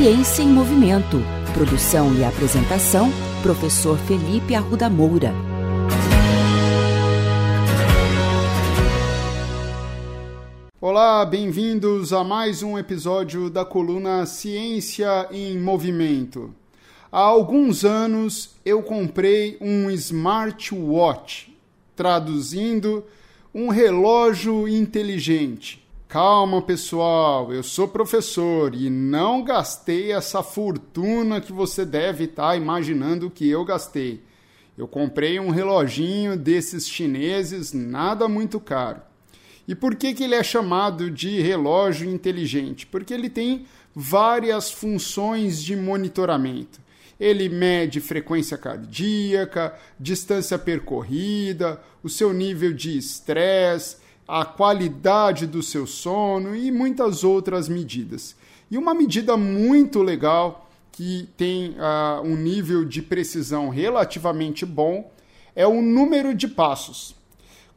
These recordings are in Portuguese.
Ciência em Movimento. Produção e apresentação, professor Felipe Arruda Moura. Olá, bem-vindos a mais um episódio da coluna Ciência em Movimento. Há alguns anos eu comprei um smartwatch, traduzindo, um relógio inteligente. Calma, pessoal, eu sou professor e não gastei essa fortuna que você deve estar tá imaginando que eu gastei. Eu comprei um reloginho desses chineses, nada muito caro. E por que, que ele é chamado de relógio inteligente? Porque ele tem várias funções de monitoramento. Ele mede frequência cardíaca, distância percorrida, o seu nível de estresse a qualidade do seu sono e muitas outras medidas. E uma medida muito legal que tem uh, um nível de precisão relativamente bom é o número de passos.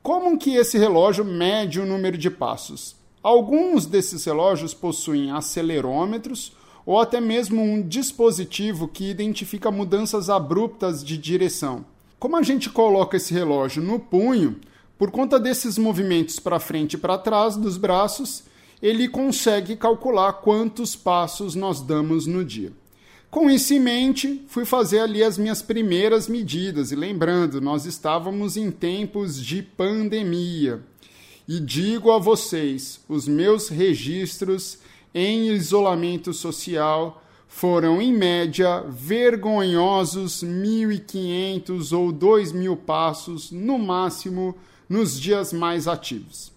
Como que esse relógio mede o número de passos? Alguns desses relógios possuem acelerômetros ou até mesmo um dispositivo que identifica mudanças abruptas de direção. Como a gente coloca esse relógio no punho, por conta desses movimentos para frente e para trás dos braços, ele consegue calcular quantos passos nós damos no dia. Com isso em mente, fui fazer ali as minhas primeiras medidas. E lembrando, nós estávamos em tempos de pandemia. E digo a vocês, os meus registros em isolamento social foram, em média, vergonhosos 1.500 ou 2.000 passos, no máximo, nos dias mais ativos.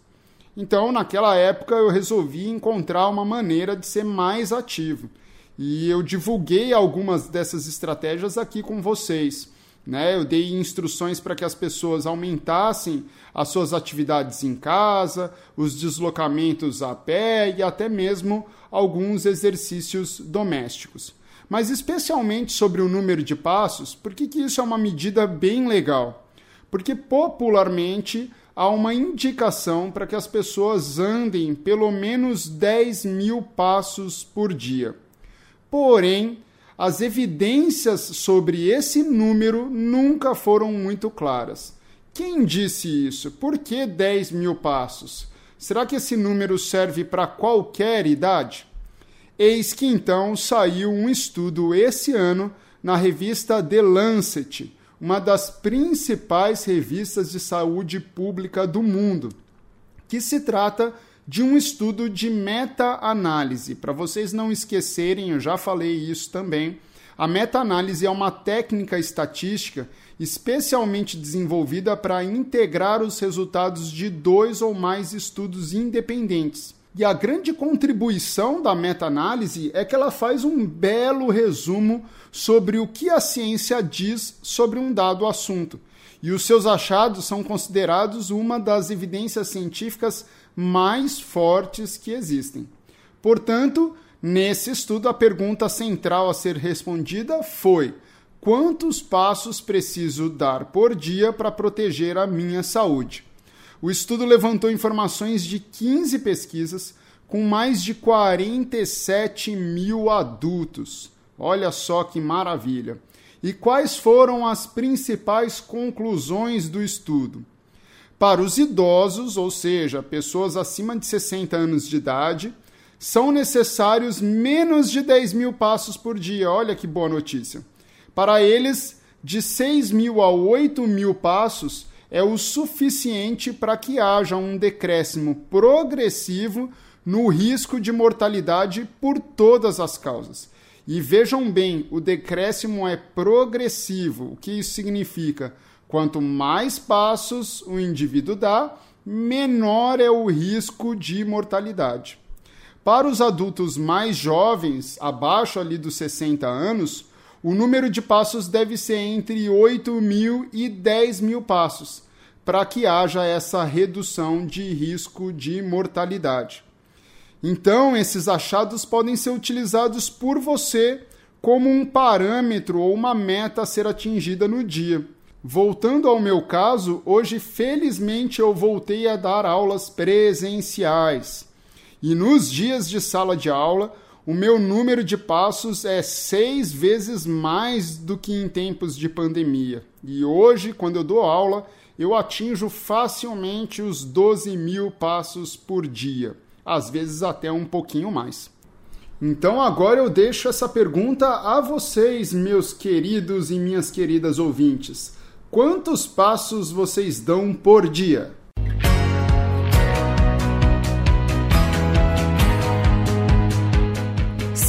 Então, naquela época, eu resolvi encontrar uma maneira de ser mais ativo. E eu divulguei algumas dessas estratégias aqui com vocês. Né? Eu dei instruções para que as pessoas aumentassem as suas atividades em casa, os deslocamentos a pé e até mesmo alguns exercícios domésticos. Mas especialmente sobre o número de passos, porque que isso é uma medida bem legal porque popularmente há uma indicação para que as pessoas andem pelo menos 10 mil passos por dia. Porém, as evidências sobre esse número nunca foram muito claras. Quem disse isso? Por que 10 mil passos? Será que esse número serve para qualquer idade? Eis que então saiu um estudo esse ano na revista The Lancet, uma das principais revistas de saúde pública do mundo, que se trata de um estudo de meta-análise. Para vocês não esquecerem, eu já falei isso também. A meta-análise é uma técnica estatística especialmente desenvolvida para integrar os resultados de dois ou mais estudos independentes. E a grande contribuição da meta-análise é que ela faz um belo resumo sobre o que a ciência diz sobre um dado assunto. E os seus achados são considerados uma das evidências científicas mais fortes que existem. Portanto, nesse estudo, a pergunta central a ser respondida foi: quantos passos preciso dar por dia para proteger a minha saúde? O estudo levantou informações de 15 pesquisas com mais de 47 mil adultos. Olha só que maravilha! E quais foram as principais conclusões do estudo? Para os idosos, ou seja, pessoas acima de 60 anos de idade, são necessários menos de 10 mil passos por dia. Olha que boa notícia. Para eles, de 6 mil a 8 mil passos é o suficiente para que haja um decréscimo progressivo no risco de mortalidade por todas as causas. E vejam bem, o decréscimo é progressivo. O que isso significa? Quanto mais passos o indivíduo dá, menor é o risco de mortalidade. Para os adultos mais jovens, abaixo ali dos 60 anos, o número de passos deve ser entre 8 mil e 10 mil passos para que haja essa redução de risco de mortalidade. Então, esses achados podem ser utilizados por você como um parâmetro ou uma meta a ser atingida no dia. Voltando ao meu caso, hoje felizmente eu voltei a dar aulas presenciais. E nos dias de sala de aula, O meu número de passos é seis vezes mais do que em tempos de pandemia. E hoje, quando eu dou aula, eu atinjo facilmente os 12 mil passos por dia, às vezes até um pouquinho mais. Então agora eu deixo essa pergunta a vocês, meus queridos e minhas queridas ouvintes. Quantos passos vocês dão por dia?